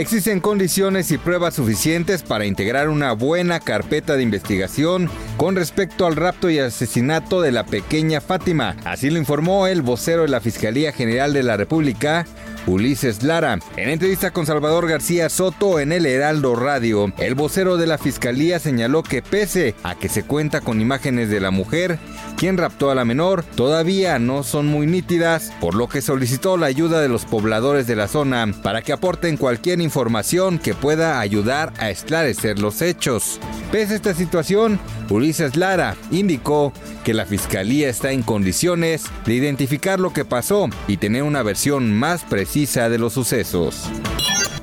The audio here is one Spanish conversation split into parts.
Existen condiciones y pruebas suficientes para integrar una buena carpeta de investigación con respecto al rapto y asesinato de la pequeña Fátima. Así lo informó el vocero de la Fiscalía General de la República, Ulises Lara. En entrevista con Salvador García Soto en el Heraldo Radio, el vocero de la Fiscalía señaló que pese a que se cuenta con imágenes de la mujer, quien raptó a la menor, todavía no son muy nítidas, por lo que solicitó la ayuda de los pobladores de la zona para que aporten cualquier información que pueda ayudar a esclarecer los hechos. Pese a esta situación, Ulises Lara indicó que la Fiscalía está en condiciones de identificar lo que pasó y tener una versión más precisa de los sucesos.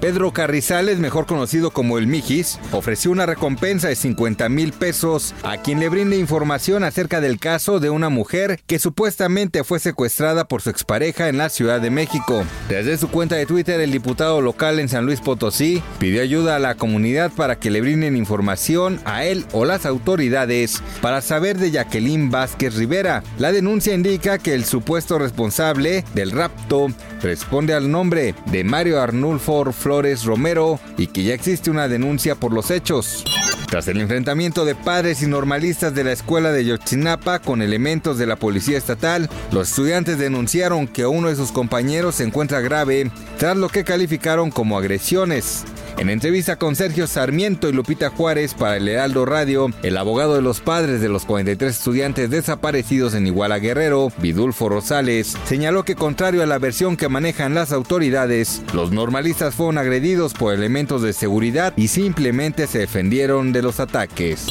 Pedro Carrizales, mejor conocido como el Mijis, ofreció una recompensa de 50 mil pesos a quien le brinde información acerca del caso de una mujer que supuestamente fue secuestrada por su expareja en la Ciudad de México. Desde su cuenta de Twitter, el diputado local en San Luis Potosí pidió ayuda a la comunidad para que le brinden información a él o las autoridades para saber de Jacqueline Vázquez Rivera. La denuncia indica que el supuesto responsable del rapto responde al nombre de Mario Arnulfo Flores Romero y que ya existe una denuncia por los hechos. Tras el enfrentamiento de padres y normalistas de la escuela de Yotzinapa con elementos de la policía estatal, los estudiantes denunciaron que uno de sus compañeros se encuentra grave tras lo que calificaron como agresiones. En entrevista con Sergio Sarmiento y Lupita Juárez para el Heraldo Radio, el abogado de los padres de los 43 estudiantes desaparecidos en Iguala Guerrero, Vidulfo Rosales, señaló que contrario a la versión que manejan las autoridades, los normalistas fueron agredidos por elementos de seguridad y simplemente se defendieron de los ataques.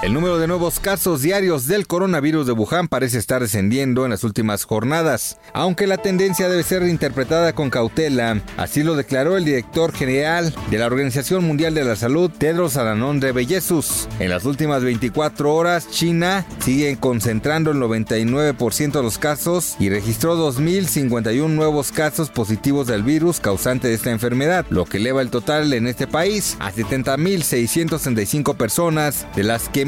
El número de nuevos casos diarios del coronavirus de Wuhan parece estar descendiendo en las últimas jornadas, aunque la tendencia debe ser interpretada con cautela, así lo declaró el director general de la Organización Mundial de la Salud, Tedros Adhanom Ghebreyesus. En las últimas 24 horas, China sigue concentrando el 99% de los casos y registró 2.051 nuevos casos positivos del virus causante de esta enfermedad, lo que eleva el total en este país a 70.665 personas, de las que